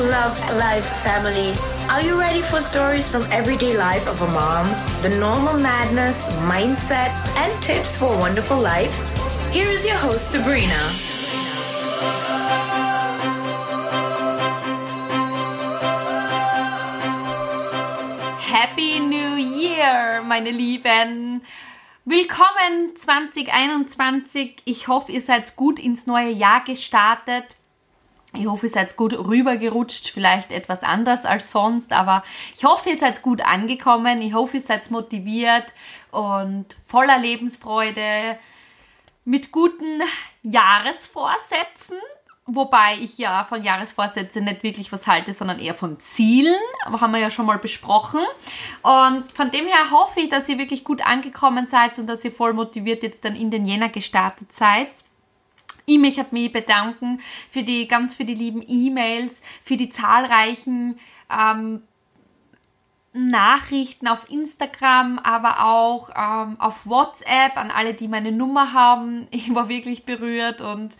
love life, family. Are you ready for stories from everyday life of a mom? The normal madness, mindset, and tips for a wonderful life? Here is your host, Sabrina. Happy New Year, meine Lieben! Willkommen 2021. Ich hoffe, ihr seid gut ins neue Jahr gestartet. Ich hoffe, ihr seid gut rübergerutscht, vielleicht etwas anders als sonst, aber ich hoffe, ihr seid gut angekommen. Ich hoffe, ihr seid motiviert und voller Lebensfreude mit guten Jahresvorsätzen. Wobei ich ja von Jahresvorsätzen nicht wirklich was halte, sondern eher von Zielen. Aber haben wir ja schon mal besprochen. Und von dem her hoffe ich, dass ihr wirklich gut angekommen seid und dass ihr voll motiviert jetzt dann in den Jänner gestartet seid. Ich möchte mich bedanken für die ganz für die lieben E-Mails, für die zahlreichen ähm, Nachrichten auf Instagram, aber auch ähm, auf WhatsApp an alle, die meine Nummer haben. Ich war wirklich berührt und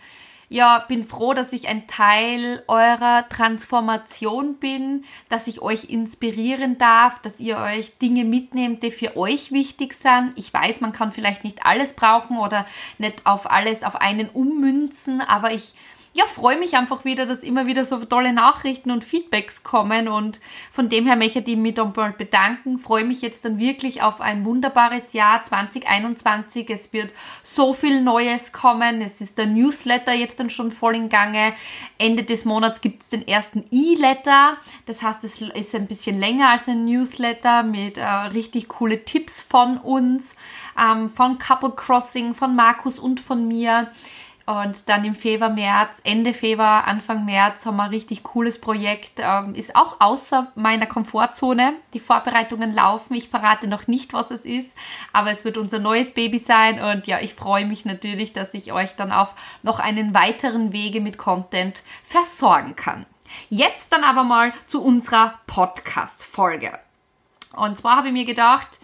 ja, bin froh, dass ich ein Teil eurer Transformation bin, dass ich euch inspirieren darf, dass ihr euch Dinge mitnehmt, die für euch wichtig sind. Ich weiß, man kann vielleicht nicht alles brauchen oder nicht auf alles auf einen ummünzen, aber ich ja, freue mich einfach wieder, dass immer wieder so tolle Nachrichten und Feedbacks kommen und von dem her möchte ich mich dann bald bedanken. Freue mich jetzt dann wirklich auf ein wunderbares Jahr 2021. Es wird so viel Neues kommen. Es ist der Newsletter jetzt dann schon voll in Gange. Ende des Monats gibt es den ersten E-Letter. Das heißt, es ist ein bisschen länger als ein Newsletter mit äh, richtig coole Tipps von uns, ähm, von Couple Crossing, von Markus und von mir. Und dann im Februar, März, Ende Februar, Anfang März haben wir ein richtig cooles Projekt. Ähm, ist auch außer meiner Komfortzone. Die Vorbereitungen laufen. Ich verrate noch nicht, was es ist, aber es wird unser neues Baby sein. Und ja, ich freue mich natürlich, dass ich euch dann auf noch einen weiteren Wege mit Content versorgen kann. Jetzt dann aber mal zu unserer Podcast-Folge. Und zwar habe ich mir gedacht,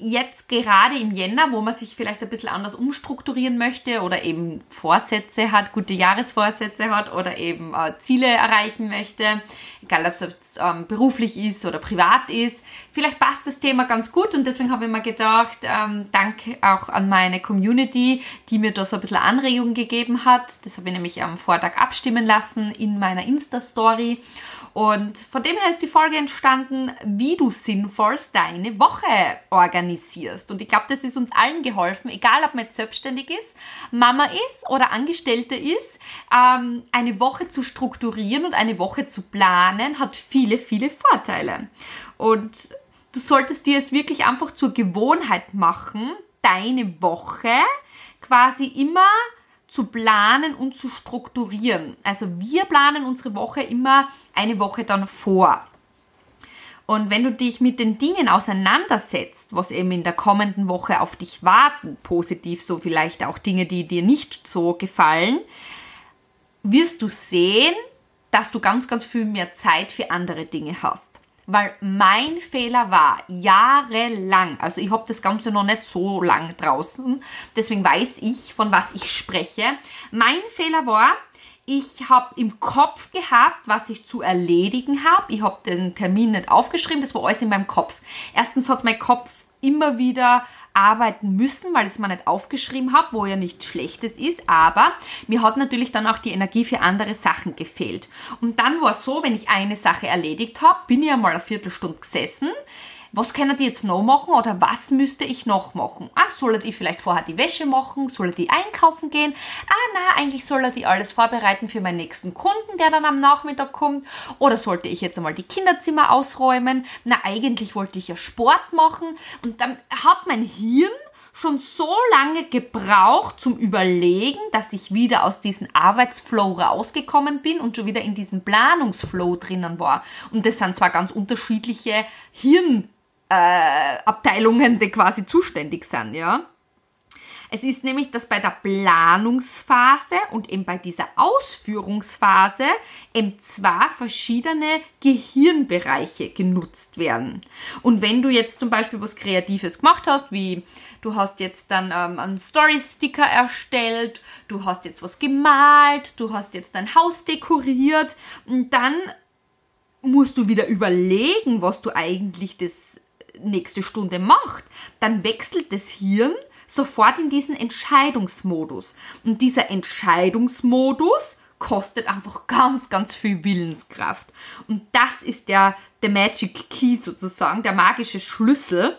jetzt gerade im Jänner, wo man sich vielleicht ein bisschen anders umstrukturieren möchte oder eben Vorsätze hat, gute Jahresvorsätze hat oder eben äh, Ziele erreichen möchte, egal ob es ähm, beruflich ist oder privat ist, vielleicht passt das Thema ganz gut und deswegen habe ich mir gedacht, ähm, danke auch an meine Community, die mir da so ein bisschen Anregung gegeben hat. Das habe ich nämlich am Vortag abstimmen lassen in meiner Insta-Story und von dem her ist die Folge entstanden, wie du sinnvollst deine Woche organisierst. Und ich glaube, das ist uns allen geholfen, egal ob man jetzt selbstständig ist, Mama ist oder Angestellte ist, ähm, eine Woche zu strukturieren und eine Woche zu planen, hat viele, viele Vorteile. Und du solltest dir es wirklich einfach zur Gewohnheit machen, deine Woche quasi immer zu planen und zu strukturieren. Also wir planen unsere Woche immer eine Woche dann vor. Und wenn du dich mit den Dingen auseinandersetzt, was eben in der kommenden Woche auf dich warten, positiv so vielleicht auch Dinge, die dir nicht so gefallen, wirst du sehen, dass du ganz, ganz viel mehr Zeit für andere Dinge hast weil mein Fehler war jahrelang, also ich habe das Ganze noch nicht so lang draußen, deswegen weiß ich, von was ich spreche. Mein Fehler war, ich habe im Kopf gehabt, was ich zu erledigen habe. Ich habe den Termin nicht aufgeschrieben, das war alles in meinem Kopf. Erstens hat mein Kopf immer wieder arbeiten müssen, weil ich es mir nicht aufgeschrieben habe, wo ja nichts Schlechtes ist, aber mir hat natürlich dann auch die Energie für andere Sachen gefehlt. Und dann war es so, wenn ich eine Sache erledigt habe, bin ich einmal eine Viertelstunde gesessen, was können die jetzt noch machen oder was müsste ich noch machen? Ach, soll er die vielleicht vorher die Wäsche machen? Soll er die einkaufen gehen? Ah, na, eigentlich soll er die alles vorbereiten für meinen nächsten Kunden, der dann am Nachmittag kommt. Oder sollte ich jetzt einmal die Kinderzimmer ausräumen? Na, eigentlich wollte ich ja Sport machen. Und dann hat mein Hirn schon so lange gebraucht zum Überlegen, dass ich wieder aus diesem Arbeitsflow rausgekommen bin und schon wieder in diesem Planungsflow drinnen war. Und das sind zwar ganz unterschiedliche Hirn äh, Abteilungen, die quasi zuständig sind, ja. Es ist nämlich, dass bei der Planungsphase und eben bei dieser Ausführungsphase eben zwei verschiedene Gehirnbereiche genutzt werden. Und wenn du jetzt zum Beispiel was Kreatives gemacht hast, wie du hast jetzt dann ähm, einen Story-Sticker erstellt, du hast jetzt was gemalt, du hast jetzt dein Haus dekoriert und dann musst du wieder überlegen, was du eigentlich das nächste Stunde macht, dann wechselt das Hirn sofort in diesen Entscheidungsmodus. Und dieser Entscheidungsmodus kostet einfach ganz, ganz viel Willenskraft. Und das ist der, der Magic Key sozusagen, der magische Schlüssel,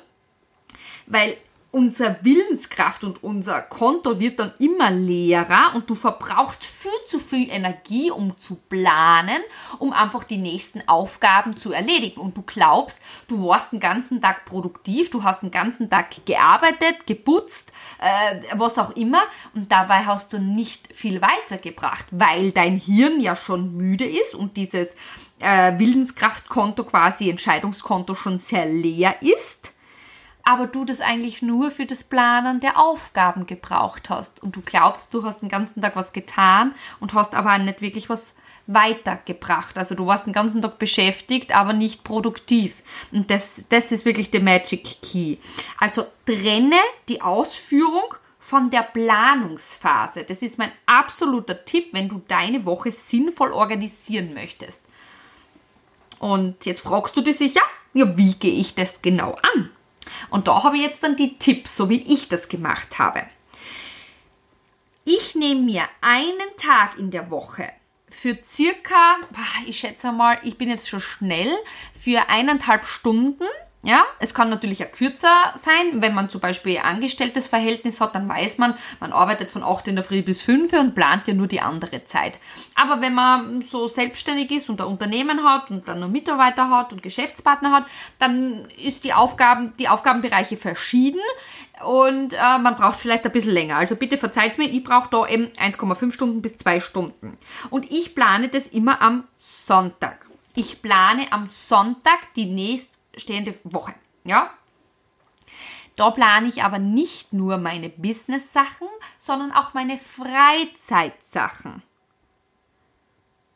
weil unser Willenskraft und unser Konto wird dann immer leerer und du verbrauchst viel zu viel Energie, um zu planen, um einfach die nächsten Aufgaben zu erledigen. Und du glaubst, du warst den ganzen Tag produktiv, du hast den ganzen Tag gearbeitet, geputzt, äh, was auch immer, und dabei hast du nicht viel weitergebracht, weil dein Hirn ja schon müde ist und dieses äh, Willenskraftkonto quasi Entscheidungskonto schon sehr leer ist aber du das eigentlich nur für das Planen der Aufgaben gebraucht hast und du glaubst, du hast den ganzen Tag was getan und hast aber nicht wirklich was weitergebracht. Also du warst den ganzen Tag beschäftigt, aber nicht produktiv. Und das, das ist wirklich der Magic Key. Also trenne die Ausführung von der Planungsphase. Das ist mein absoluter Tipp, wenn du deine Woche sinnvoll organisieren möchtest. Und jetzt fragst du dich sicher, ja, wie gehe ich das genau an? Und da habe ich jetzt dann die Tipps, so wie ich das gemacht habe. Ich nehme mir einen Tag in der Woche für circa, ich schätze mal, ich bin jetzt schon schnell, für eineinhalb Stunden ja, es kann natürlich auch kürzer sein. Wenn man zum Beispiel ein angestelltes Verhältnis hat, dann weiß man, man arbeitet von 8 in der Früh bis 5 und plant ja nur die andere Zeit. Aber wenn man so selbstständig ist und ein Unternehmen hat und dann noch Mitarbeiter hat und Geschäftspartner hat, dann ist die Aufgaben, die Aufgabenbereiche verschieden und äh, man braucht vielleicht ein bisschen länger. Also bitte verzeiht mir, ich brauche da eben 1,5 Stunden bis 2 Stunden. Und ich plane das immer am Sonntag. Ich plane am Sonntag die nächste stehende Woche. Ja? Da plane ich aber nicht nur meine Business-Sachen, sondern auch meine Freizeitsachen.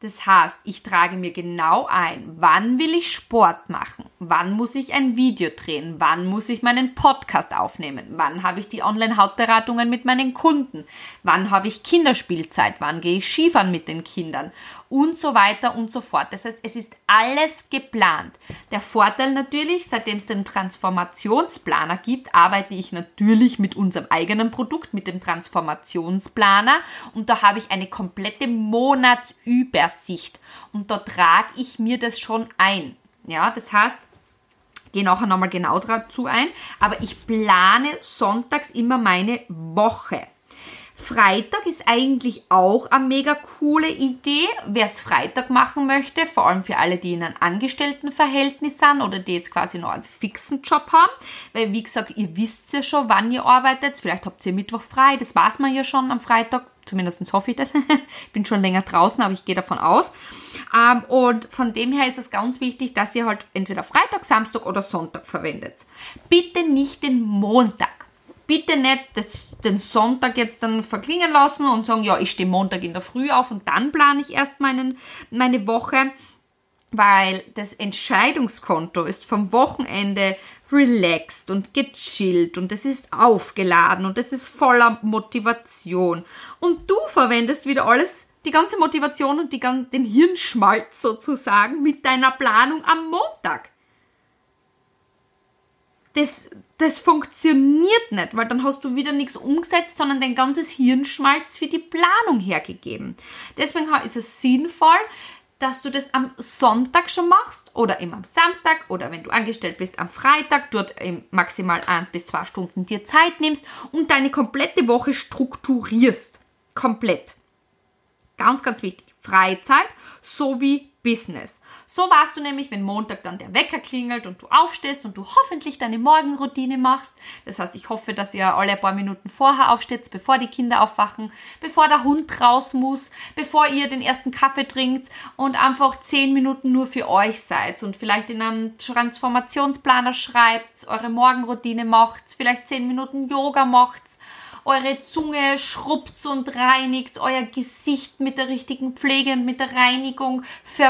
Das heißt, ich trage mir genau ein, wann will ich Sport machen, wann muss ich ein Video drehen, wann muss ich meinen Podcast aufnehmen, wann habe ich die Online-Hautberatungen mit meinen Kunden, wann habe ich Kinderspielzeit, wann gehe ich Skifahren mit den Kindern und so weiter und so fort. Das heißt, es ist alles geplant. Der Vorteil natürlich, seitdem es den Transformationsplaner gibt, arbeite ich natürlich mit unserem eigenen Produkt, mit dem Transformationsplaner und da habe ich eine komplette Monatsübersicht und da trage ich mir das schon ein. Ja, das heißt, gehe nachher nochmal genau dazu ein, aber ich plane sonntags immer meine Woche. Freitag ist eigentlich auch eine mega coole Idee. Wer es Freitag machen möchte, vor allem für alle, die in einem Angestelltenverhältnis sind oder die jetzt quasi noch einen fixen Job haben. Weil, wie gesagt, ihr wisst ja schon, wann ihr arbeitet. Vielleicht habt ihr Mittwoch frei, das weiß man ja schon am Freitag. Zumindest hoffe ich das. ich bin schon länger draußen, aber ich gehe davon aus. Ähm, und von dem her ist es ganz wichtig, dass ihr halt entweder Freitag, Samstag oder Sonntag verwendet. Bitte nicht den Montag bitte nicht das, den Sonntag jetzt dann verklingen lassen und sagen, ja, ich stehe Montag in der Früh auf und dann plane ich erst meinen, meine Woche, weil das Entscheidungskonto ist vom Wochenende relaxed und gechillt und es ist aufgeladen und es ist voller Motivation. Und du verwendest wieder alles, die ganze Motivation und die, den Hirnschmalz sozusagen mit deiner Planung am Montag. Das, das funktioniert nicht, weil dann hast du wieder nichts umgesetzt, sondern dein ganzes Hirnschmalz für die Planung hergegeben. Deswegen ist es sinnvoll, dass du das am Sonntag schon machst oder eben am Samstag oder wenn du angestellt bist am Freitag, dort maximal ein bis zwei Stunden dir Zeit nimmst und deine komplette Woche strukturierst. Komplett. Ganz, ganz wichtig. Freizeit sowie Business. So warst du nämlich, wenn Montag dann der Wecker klingelt und du aufstehst und du hoffentlich deine Morgenroutine machst. Das heißt, ich hoffe, dass ihr alle ein paar Minuten vorher aufsteht, bevor die Kinder aufwachen, bevor der Hund raus muss, bevor ihr den ersten Kaffee trinkt und einfach zehn Minuten nur für euch seid und vielleicht in einem Transformationsplaner schreibt, eure Morgenroutine macht, vielleicht zehn Minuten Yoga macht eure Zunge schrubbt und reinigt, euer Gesicht mit der richtigen Pflege und mit der Reinigung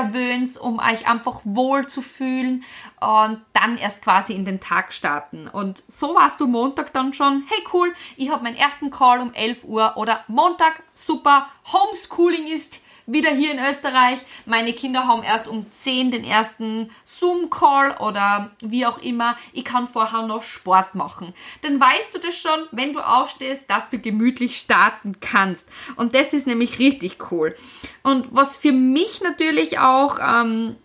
verwöhnt, um euch einfach wohl zu fühlen und dann erst quasi in den Tag starten. Und so warst du Montag dann schon, hey cool, ich habe meinen ersten Call um 11 Uhr oder Montag, super, Homeschooling ist wieder hier in Österreich. Meine Kinder haben erst um 10 den ersten Zoom-Call oder wie auch immer. Ich kann vorher noch Sport machen. Dann weißt du das schon, wenn du aufstehst, dass du gemütlich starten kannst. Und das ist nämlich richtig cool. Und was für mich natürlich auch ähm,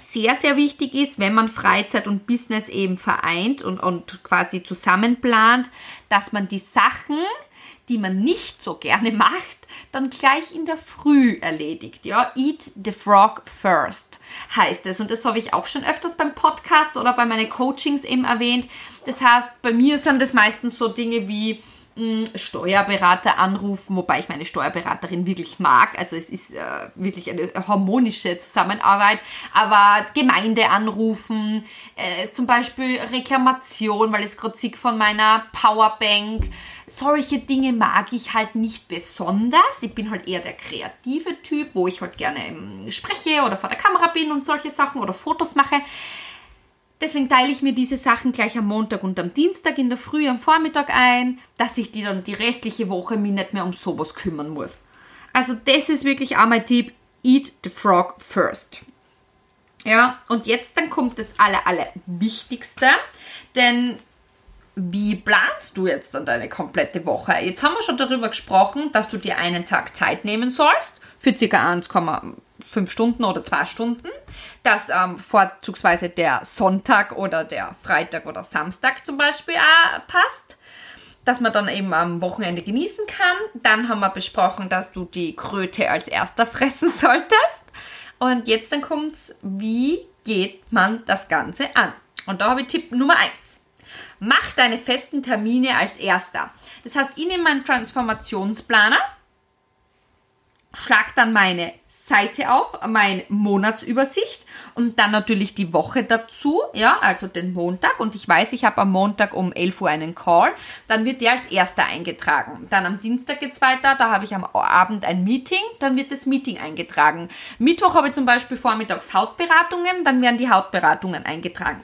sehr, sehr wichtig ist, wenn man Freizeit und Business eben vereint und, und quasi zusammenplant, dass man die Sachen, die man nicht so gerne macht, dann gleich in der Früh erledigt. Ja, eat the frog first heißt es. Und das habe ich auch schon öfters beim Podcast oder bei meinen Coachings eben erwähnt. Das heißt, bei mir sind das meistens so Dinge wie Steuerberater anrufen, wobei ich meine Steuerberaterin wirklich mag. Also es ist äh, wirklich eine harmonische Zusammenarbeit. Aber Gemeinde anrufen, äh, zum Beispiel Reklamation, weil es gerade sick von meiner Powerbank. Solche Dinge mag ich halt nicht besonders. Ich bin halt eher der kreative Typ, wo ich halt gerne ähm, spreche oder vor der Kamera bin und solche Sachen oder Fotos mache. Deswegen teile ich mir diese Sachen gleich am Montag und am Dienstag in der Früh, am Vormittag ein, dass ich die dann die restliche Woche mir nicht mehr um sowas kümmern muss. Also das ist wirklich auch mein Tipp, eat the frog first. Ja, und jetzt dann kommt das aller, aller Wichtigste, denn wie planst du jetzt dann deine komplette Woche? Jetzt haben wir schon darüber gesprochen, dass du dir einen Tag Zeit nehmen sollst für ca. 1, fünf Stunden oder zwei Stunden, dass ähm, vorzugsweise der Sonntag oder der Freitag oder Samstag zum Beispiel auch passt, dass man dann eben am Wochenende genießen kann. Dann haben wir besprochen, dass du die Kröte als erster fressen solltest. Und jetzt dann kommt's, wie geht man das Ganze an? Und da habe ich Tipp Nummer 1. Mach deine festen Termine als erster. Das heißt, ich nehme meinen Transformationsplaner schlag dann meine Seite auf, meine Monatsübersicht und dann natürlich die Woche dazu, ja, also den Montag und ich weiß, ich habe am Montag um 11 Uhr einen Call, dann wird der als erster eingetragen. Dann am Dienstag geht's weiter, da habe ich am Abend ein Meeting, dann wird das Meeting eingetragen. Mittwoch habe ich zum Beispiel vormittags Hautberatungen, dann werden die Hautberatungen eingetragen.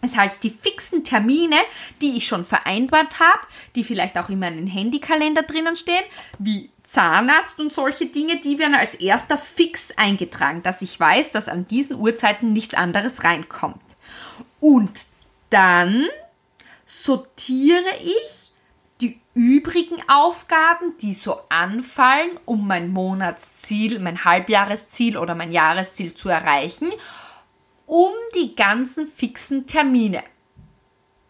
Das heißt, die fixen Termine, die ich schon vereinbart habe, die vielleicht auch in meinem Handykalender drinnen stehen, wie Zahnarzt und solche Dinge, die werden als erster fix eingetragen, dass ich weiß, dass an diesen Uhrzeiten nichts anderes reinkommt. Und dann sortiere ich die übrigen Aufgaben, die so anfallen, um mein Monatsziel, mein Halbjahresziel oder mein Jahresziel zu erreichen um die ganzen fixen Termine.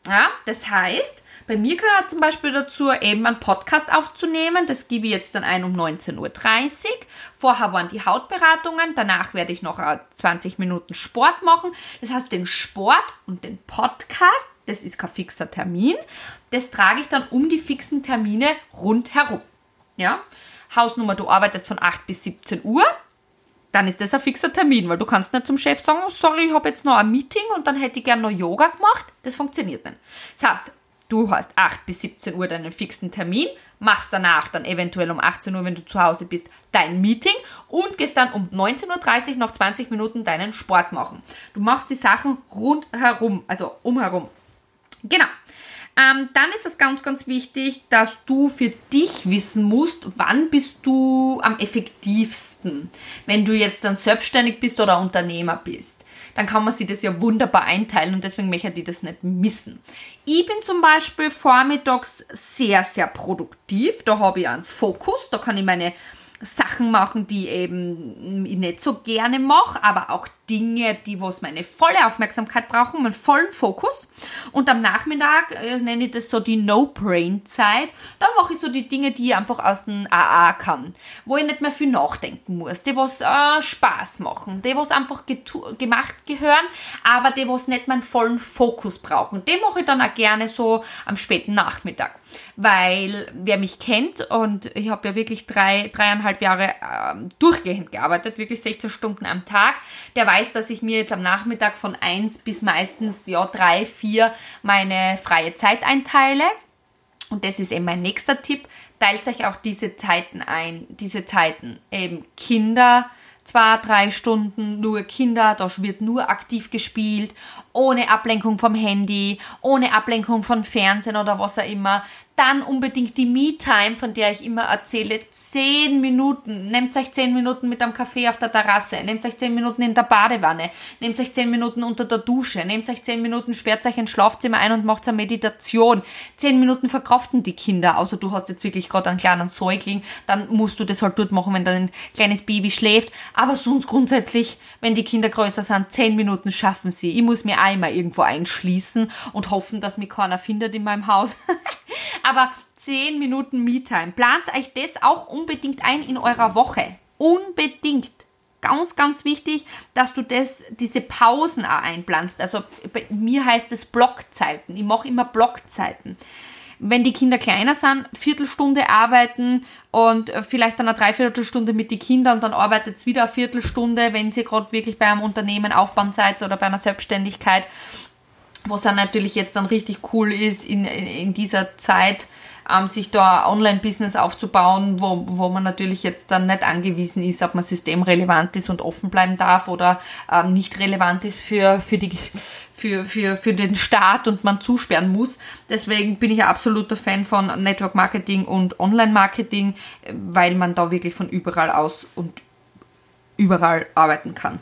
Ja, das heißt, bei mir gehört zum Beispiel dazu, eben einen Podcast aufzunehmen. Das gebe ich jetzt dann ein um 19.30 Uhr. Vorher waren die Hautberatungen. Danach werde ich noch 20 äh, Minuten Sport machen. Das heißt, den Sport und den Podcast, das ist kein fixer Termin. Das trage ich dann um die fixen Termine rundherum. Ja. Hausnummer, du arbeitest von 8 bis 17 Uhr dann ist das ein fixer Termin, weil du kannst nicht zum Chef sagen, sorry, ich habe jetzt noch ein Meeting und dann hätte ich gerne noch Yoga gemacht. Das funktioniert nicht. Das heißt, du hast 8 bis 17 Uhr deinen fixen Termin, machst danach dann eventuell um 18 Uhr, wenn du zu Hause bist, dein Meeting und gehst dann um 19.30 Uhr noch 20 Minuten deinen Sport machen. Du machst die Sachen rundherum, also umherum. Genau. Ähm, dann ist es ganz, ganz wichtig, dass du für dich wissen musst, wann bist du am effektivsten. Wenn du jetzt dann selbstständig bist oder Unternehmer bist, dann kann man sich das ja wunderbar einteilen und deswegen möchte ich das nicht missen. Ich bin zum Beispiel vormittags sehr, sehr produktiv. Da habe ich einen Fokus, da kann ich meine Sachen machen, die eben ich nicht so gerne mache, aber auch Dinge, die was meine volle Aufmerksamkeit brauchen, meinen vollen Fokus. Und am Nachmittag äh, nenne ich das so die No-Brain-Zeit. Da mache ich so die Dinge, die ich einfach aus dem AA kann, wo ich nicht mehr viel nachdenken muss, die was äh, Spaß machen, die was einfach gemacht gehören, aber die was nicht meinen vollen Fokus brauchen. Die mache ich dann auch gerne so am späten Nachmittag, weil wer mich kennt und ich habe ja wirklich drei, dreieinhalb Jahre äh, durchgehend gearbeitet, wirklich 16 Stunden am Tag, der weiß weiß, dass ich mir jetzt am Nachmittag von 1 bis meistens ja 3, 4 meine freie Zeit einteile. Und das ist eben mein nächster Tipp. Teilt euch auch diese Zeiten ein. Diese Zeiten eben Kinder, zwei, drei Stunden nur Kinder, da wird nur aktiv gespielt, ohne Ablenkung vom Handy, ohne Ablenkung von Fernsehen oder was auch immer. Dann unbedingt die Me-Time, von der ich immer erzähle. Zehn Minuten. Nehmt euch zehn Minuten mit einem Kaffee auf der Terrasse. Nehmt euch zehn Minuten in der Badewanne. Nehmt euch zehn Minuten unter der Dusche. Nehmt euch zehn Minuten, sperrt euch ins Schlafzimmer ein und macht eine Meditation. Zehn Minuten verkraften die Kinder. Außer du hast jetzt wirklich gerade einen kleinen Säugling, dann musst du das halt dort machen, wenn dein kleines Baby schläft. Aber sonst grundsätzlich, wenn die Kinder größer sind, zehn Minuten schaffen sie. Ich muss mir einmal irgendwo einschließen und hoffen, dass mich keiner findet in meinem Haus. Aber 10 Minuten Me-Time. Plant euch das auch unbedingt ein in eurer Woche. Unbedingt. Ganz, ganz wichtig, dass du das, diese Pausen auch einplanst. Also bei mir heißt es Blockzeiten. Ich mache immer Blockzeiten wenn die Kinder kleiner sind, Viertelstunde arbeiten und vielleicht dann eine Dreiviertelstunde mit den Kindern und dann arbeitet es wieder eine Viertelstunde, wenn sie gerade wirklich bei einem Unternehmen aufbauen seid oder bei einer Selbstständigkeit was dann natürlich jetzt dann richtig cool ist in, in, in dieser Zeit, ähm, sich da Online-Business aufzubauen, wo, wo man natürlich jetzt dann nicht angewiesen ist, ob man systemrelevant ist und offen bleiben darf oder ähm, nicht relevant ist für, für, die, für, für, für den Staat und man zusperren muss. Deswegen bin ich ein absoluter Fan von Network Marketing und Online-Marketing, weil man da wirklich von überall aus und überall arbeiten kann.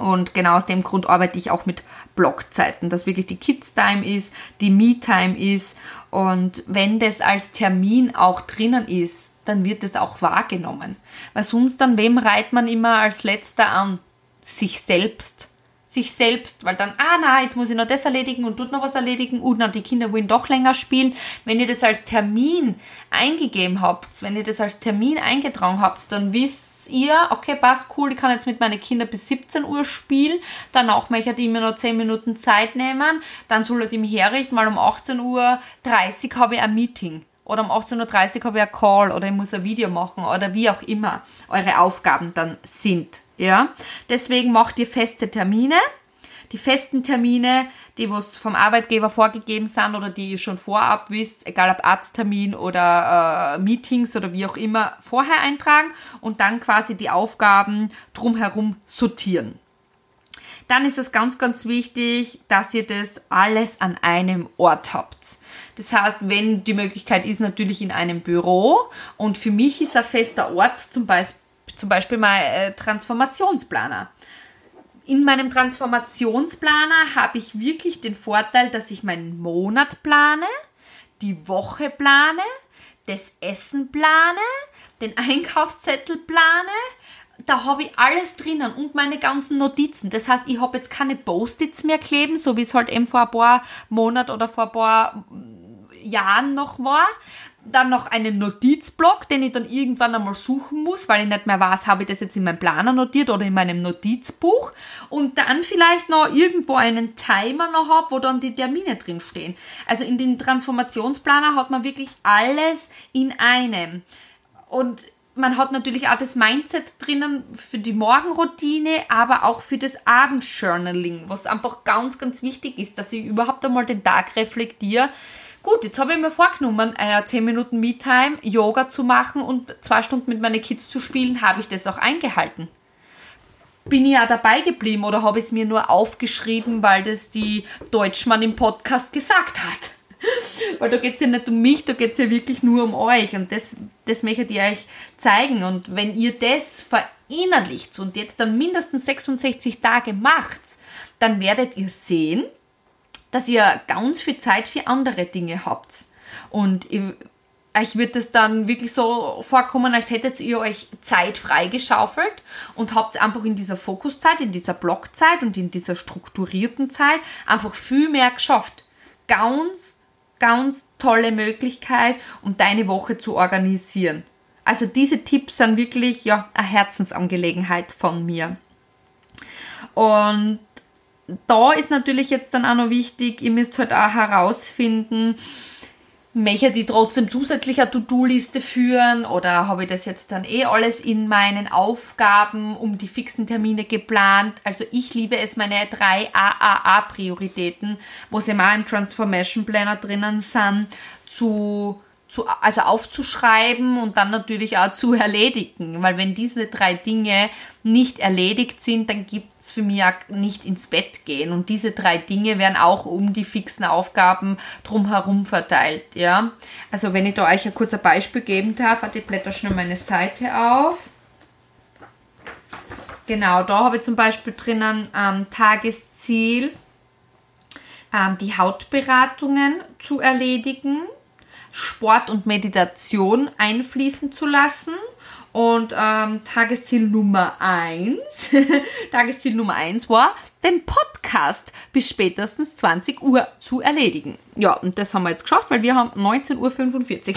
Und genau aus dem Grund arbeite ich auch mit Blockzeiten, dass wirklich die Kids-Time ist, die Me-Time ist. Und wenn das als Termin auch drinnen ist, dann wird es auch wahrgenommen. Weil sonst dann, wem reiht man immer als letzter an? Sich selbst. Sich selbst, weil dann, ah na, jetzt muss ich noch das erledigen und tut noch was erledigen und na, die Kinder wollen doch länger spielen. Wenn ihr das als Termin eingegeben habt, wenn ihr das als Termin eingetragen habt, dann wisst ihr, okay, passt cool, ich kann jetzt mit meinen Kindern bis 17 Uhr spielen, danach möchte ich mir noch 10 Minuten Zeit nehmen, dann soll ich mich herrichten, weil um 18.30 Uhr habe ich ein Meeting oder um 18.30 Uhr habe ich ein Call oder ich muss ein Video machen oder wie auch immer eure Aufgaben dann sind. Ja? Deswegen macht ihr feste Termine die festen Termine, die was vom Arbeitgeber vorgegeben sind oder die ihr schon vorab wisst, egal ob Arzttermin oder äh, Meetings oder wie auch immer, vorher eintragen und dann quasi die Aufgaben drumherum sortieren. Dann ist es ganz, ganz wichtig, dass ihr das alles an einem Ort habt. Das heißt, wenn die Möglichkeit ist, natürlich in einem Büro. Und für mich ist ein fester Ort zum Beispiel, zum Beispiel mein äh, Transformationsplaner in meinem Transformationsplaner habe ich wirklich den Vorteil, dass ich meinen Monat plane, die Woche plane, das Essen plane, den Einkaufszettel plane. Da habe ich alles drinnen und meine ganzen Notizen. Das heißt, ich habe jetzt keine Post-its mehr kleben, so wie es halt eben vor ein paar Monaten oder vor ein paar Jahren noch war, dann noch einen Notizblock, den ich dann irgendwann einmal suchen muss, weil ich nicht mehr weiß, habe ich das jetzt in meinem Planer notiert oder in meinem Notizbuch. Und dann vielleicht noch irgendwo einen Timer noch habe, wo dann die Termine drin stehen. Also in den Transformationsplaner hat man wirklich alles in einem. Und man hat natürlich auch das Mindset drinnen für die Morgenroutine, aber auch für das Abendjournaling, was einfach ganz, ganz wichtig ist, dass ich überhaupt einmal den Tag reflektiere Gut, jetzt habe ich mir vorgenommen, äh, 10 Minuten Me-Time, Yoga zu machen und zwei Stunden mit meinen Kids zu spielen. Habe ich das auch eingehalten? Bin ich ja dabei geblieben oder habe ich es mir nur aufgeschrieben, weil das die Deutschmann im Podcast gesagt hat? Weil da geht es ja nicht um mich, da geht es ja wirklich nur um euch. Und das, das möchte ich euch zeigen. Und wenn ihr das verinnerlicht und jetzt dann mindestens 66 Tage macht, dann werdet ihr sehen, dass ihr ganz viel Zeit für andere Dinge habt. Und ich, euch wird es dann wirklich so vorkommen, als hättet ihr euch Zeit freigeschaufelt und habt einfach in dieser Fokuszeit, in dieser Blockzeit und in dieser strukturierten Zeit einfach viel mehr geschafft. Ganz, ganz tolle Möglichkeit, um deine Woche zu organisieren. Also diese Tipps sind wirklich ja eine Herzensangelegenheit von mir. Und da ist natürlich jetzt dann auch noch wichtig, ihr müsst halt auch herausfinden, Möchte die trotzdem zusätzlich eine To-Do-Liste führen oder habe ich das jetzt dann eh alles in meinen Aufgaben um die fixen Termine geplant? Also ich liebe es, meine drei AAA-Prioritäten, wo sie mal im Transformation Planner drinnen sind, zu zu, also aufzuschreiben und dann natürlich auch zu erledigen. Weil wenn diese drei Dinge nicht erledigt sind, dann gibt's für mich auch nicht ins Bett gehen. Und diese drei Dinge werden auch um die fixen Aufgaben drumherum verteilt. Ja? Also wenn ich da euch ein kurzer Beispiel geben darf, ich blätter schnell meine Seite auf. Genau, da habe ich zum Beispiel drinnen ähm, Tagesziel, ähm, die Hautberatungen zu erledigen Sport und Meditation einfließen zu lassen. Und ähm, Tagesziel Nummer 1, Tagesziel Nummer 1 war, den Podcast bis spätestens 20 Uhr zu erledigen. Ja, und das haben wir jetzt geschafft, weil wir haben 19.45 Uhr.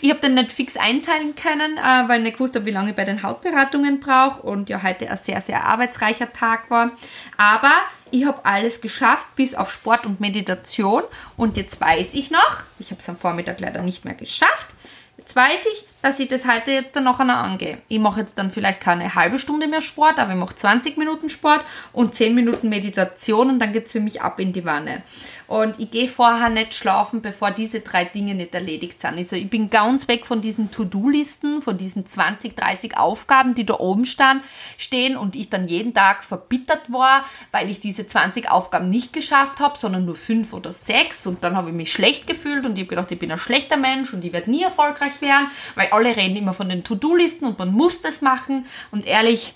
ich habe den nicht fix einteilen können, äh, weil ich nicht gewusst habe, wie lange ich bei den Hautberatungen brauche und ja heute ein sehr, sehr arbeitsreicher Tag war. Aber ich habe alles geschafft, bis auf Sport und Meditation. Und jetzt weiß ich noch, ich habe es am Vormittag leider nicht mehr geschafft, jetzt weiß ich, dass ich das heute jetzt dann noch einmal angehe. Ich mache jetzt dann vielleicht keine halbe Stunde mehr Sport, aber ich mache 20 Minuten Sport und 10 Minuten Meditation und dann geht es für mich ab in die Wanne. Und ich gehe vorher nicht schlafen, bevor diese drei Dinge nicht erledigt sind. Also ich bin ganz weg von diesen To-Do-Listen, von diesen 20, 30 Aufgaben, die da oben stehen und ich dann jeden Tag verbittert war, weil ich diese 20 Aufgaben nicht geschafft habe, sondern nur fünf oder sechs. Und dann habe ich mich schlecht gefühlt und ich habe gedacht, ich bin ein schlechter Mensch und ich werde nie erfolgreich werden, weil alle reden immer von den To-Do-Listen und man muss das machen. Und ehrlich,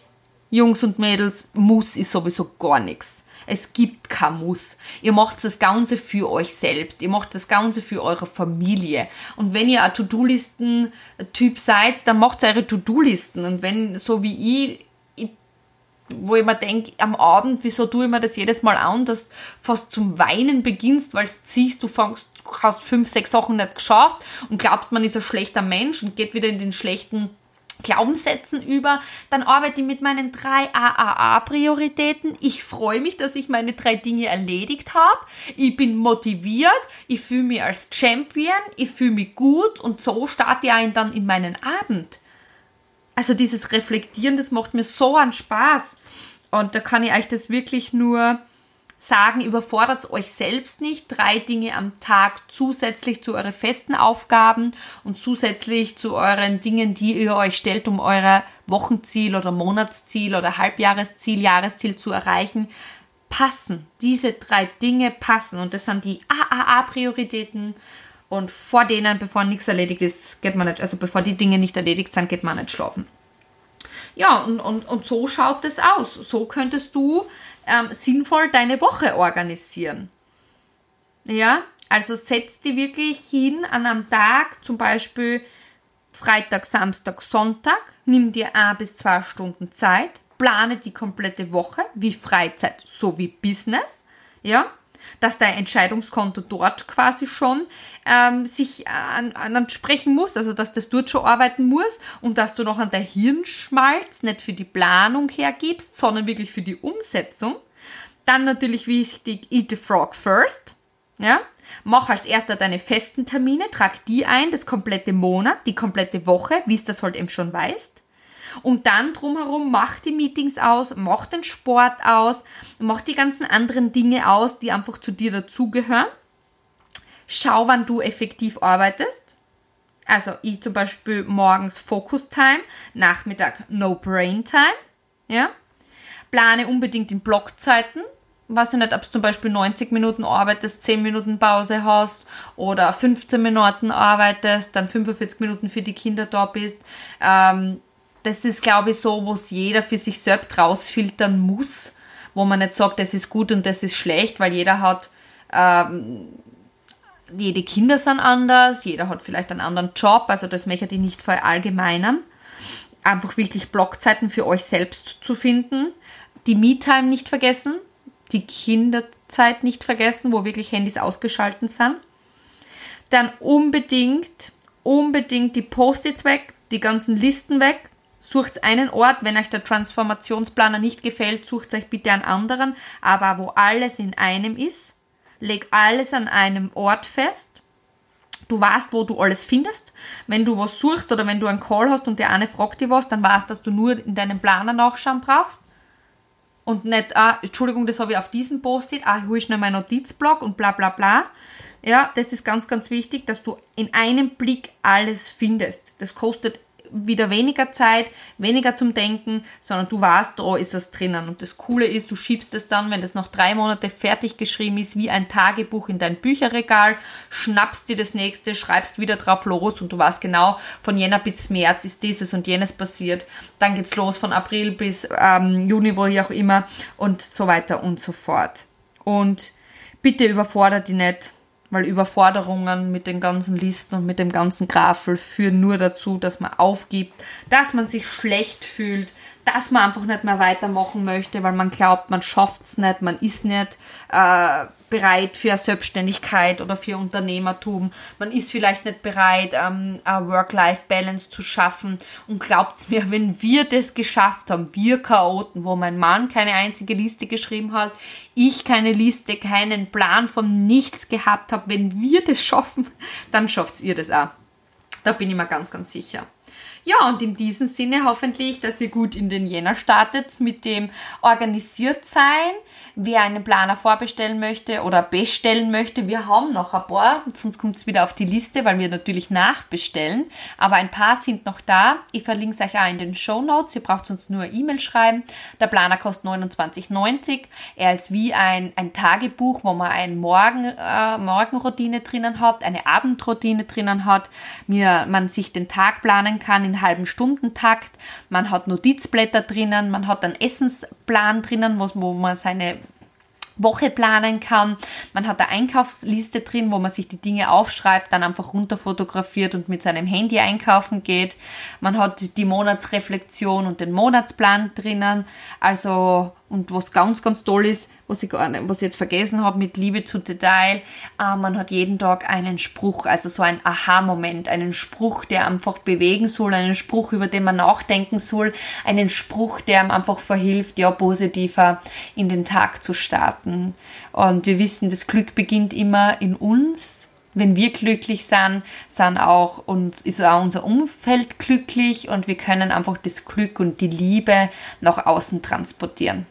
Jungs und Mädels, muss ist sowieso gar nichts. Es gibt kein Muss. Ihr macht das Ganze für euch selbst. Ihr macht das Ganze für eure Familie. Und wenn ihr ein To-Do-Listen-Typ seid, dann macht eure To-Do-Listen. Und wenn, so wie ich, wo ich mir denke, am Abend, wieso tue ich mir das jedes Mal an, dass du fast zum Weinen beginnst, weil siehst, du fängst, hast fünf, sechs Sachen nicht geschafft und glaubst, man ist ein schlechter Mensch und geht wieder in den schlechten Glaubenssätzen über, dann arbeite ich mit meinen drei AAA-Prioritäten. Ich freue mich, dass ich meine drei Dinge erledigt habe. Ich bin motiviert, ich fühle mich als Champion, ich fühle mich gut und so starte ich dann in meinen Abend. Also dieses Reflektieren, das macht mir so einen Spaß. Und da kann ich euch das wirklich nur sagen, überfordert euch selbst nicht. Drei Dinge am Tag zusätzlich zu euren festen Aufgaben und zusätzlich zu euren Dingen, die ihr euch stellt, um euer Wochenziel oder Monatsziel oder Halbjahresziel, Jahresziel zu erreichen, passen. Diese drei Dinge passen und das sind die AAA-Prioritäten. Und vor denen, bevor nichts erledigt ist, geht man nicht, also bevor die Dinge nicht erledigt sind, geht man nicht schlafen. Ja, und, und, und so schaut es aus. So könntest du ähm, sinnvoll deine Woche organisieren. Ja, also setz die wirklich hin an einem Tag, zum Beispiel Freitag, Samstag, Sonntag, nimm dir ein bis zwei Stunden Zeit, plane die komplette Woche, wie Freizeit so wie Business, ja, dass dein Entscheidungskonto dort quasi schon ähm, sich an, an sprechen muss, also dass das dort schon arbeiten muss und dass du noch an der Hirnschmalz nicht für die Planung hergibst, sondern wirklich für die Umsetzung. Dann natürlich wichtig, eat the frog first. Ja? Mach als erster deine festen Termine, trag die ein, das komplette Monat, die komplette Woche, wie es das halt eben schon weißt. Und dann drumherum mach die Meetings aus, mach den Sport aus, mach die ganzen anderen Dinge aus, die einfach zu dir dazugehören. Schau, wann du effektiv arbeitest. Also ich zum Beispiel morgens Focus Time, Nachmittag No Brain Time. Ja? Plane unbedingt in Blockzeiten. Weiß ich nicht, ob du zum Beispiel 90 Minuten arbeitest, 10 Minuten Pause hast oder 15 Minuten arbeitest, dann 45 Minuten für die Kinder da bist. Ähm, das ist, glaube ich, so, wo es jeder für sich selbst rausfiltern muss, wo man nicht sagt, das ist gut und das ist schlecht, weil jeder hat, ähm, jede Kinder sind anders, jeder hat vielleicht einen anderen Job, also das möchte ich nicht verallgemeinern. Einfach wirklich Blockzeiten für euch selbst zu finden, die Me-Time nicht vergessen, die Kinderzeit nicht vergessen, wo wirklich Handys ausgeschalten sind. Dann unbedingt, unbedingt die Post-its weg, die ganzen Listen weg, Sucht einen Ort, wenn euch der Transformationsplaner nicht gefällt, sucht euch bitte einen anderen, aber wo alles in einem ist. Leg alles an einem Ort fest. Du weißt, wo du alles findest. Wenn du was suchst oder wenn du einen Call hast und der eine fragt dir was, dann weißt, dass du nur in deinem Planer nachschauen brauchst. Und nicht, ah, Entschuldigung, das habe ich auf diesem Post-it, ah, ich schnell meinen Notizblock und bla bla bla. Ja, das ist ganz, ganz wichtig, dass du in einem Blick alles findest. Das kostet wieder weniger Zeit, weniger zum Denken, sondern du weißt, da ist es drinnen. Und das Coole ist, du schiebst es dann, wenn das noch drei Monate fertig geschrieben ist, wie ein Tagebuch in dein Bücherregal, schnappst dir das nächste, schreibst wieder drauf los und du weißt genau, von Jänner bis März ist dieses und jenes passiert. Dann geht's los von April bis ähm, Juni, wo auch immer und so weiter und so fort. Und bitte überfordert die nicht weil Überforderungen mit den ganzen Listen und mit dem ganzen Grafel führen nur dazu, dass man aufgibt, dass man sich schlecht fühlt, dass man einfach nicht mehr weitermachen möchte, weil man glaubt, man schafft es nicht, man ist nicht äh, bereit für Selbstständigkeit oder für Unternehmertum. Man ist vielleicht nicht bereit, ähm, Work-Life-Balance zu schaffen. Und glaubt mir, wenn wir das geschafft haben, wir Chaoten, wo mein Mann keine einzige Liste geschrieben hat, ich keine Liste, keinen Plan von nichts gehabt habe, wenn wir das schaffen, dann schafft ihr das auch. Da bin ich mir ganz, ganz sicher. Ja, und in diesem Sinne hoffentlich, dass ihr gut in den Jänner startet mit dem organisiert sein. Wer einen Planer vorbestellen möchte oder bestellen möchte, wir haben noch ein paar, sonst kommt es wieder auf die Liste, weil wir natürlich nachbestellen. Aber ein paar sind noch da. Ich verlinke es euch auch in den Show Notes. Ihr braucht uns nur E-Mail schreiben. Der Planer kostet 29,90. Er ist wie ein, ein Tagebuch, wo man eine Morgen, äh, Morgenroutine drinnen hat, eine Abendroutine drinnen hat, mir, man sich den Tag planen kann in halben Stundentakt. Man hat Notizblätter drinnen, man hat einen Essensplan drinnen, wo man seine Woche planen kann. Man hat eine Einkaufsliste drin, wo man sich die Dinge aufschreibt, dann einfach runter fotografiert und mit seinem Handy einkaufen geht. Man hat die Monatsreflexion und den Monatsplan drinnen. Also und was ganz, ganz toll ist, was ich, was ich jetzt vergessen habe mit Liebe zu Detail, äh, man hat jeden Tag einen Spruch, also so ein Aha-Moment, einen Spruch, der einfach bewegen soll, einen Spruch, über den man nachdenken soll, einen Spruch, der einem einfach verhilft, ja, positiver in den Tag zu starten. Und wir wissen, das Glück beginnt immer in uns wenn wir glücklich sind, sind auch und ist auch unser Umfeld glücklich und wir können einfach das Glück und die Liebe nach außen transportieren.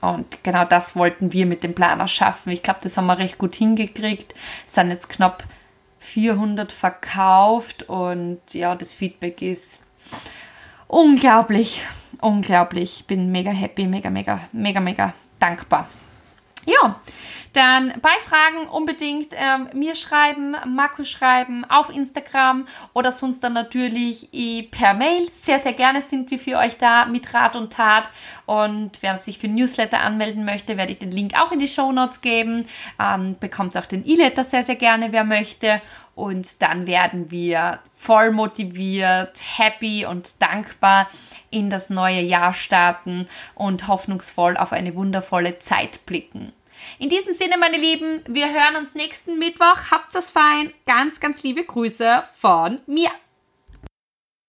Und genau das wollten wir mit dem Planer schaffen. Ich glaube, das haben wir recht gut hingekriegt. Es sind jetzt knapp 400 verkauft und ja, das Feedback ist unglaublich, unglaublich. Bin mega happy, mega, mega, mega, mega dankbar. Ja, dann bei Fragen unbedingt ähm, mir schreiben, Markus schreiben, auf Instagram oder sonst dann natürlich eh per Mail. Sehr, sehr gerne sind wir für euch da mit Rat und Tat. Und wer sich für Newsletter anmelden möchte, werde ich den Link auch in die Show Notes geben. Ähm, bekommt auch den E-Letter sehr, sehr gerne, wer möchte. Und dann werden wir voll motiviert, happy und dankbar in das neue Jahr starten und hoffnungsvoll auf eine wundervolle Zeit blicken. In diesem Sinne, meine Lieben, wir hören uns nächsten Mittwoch. Habt es fein. Ganz, ganz liebe Grüße von mir.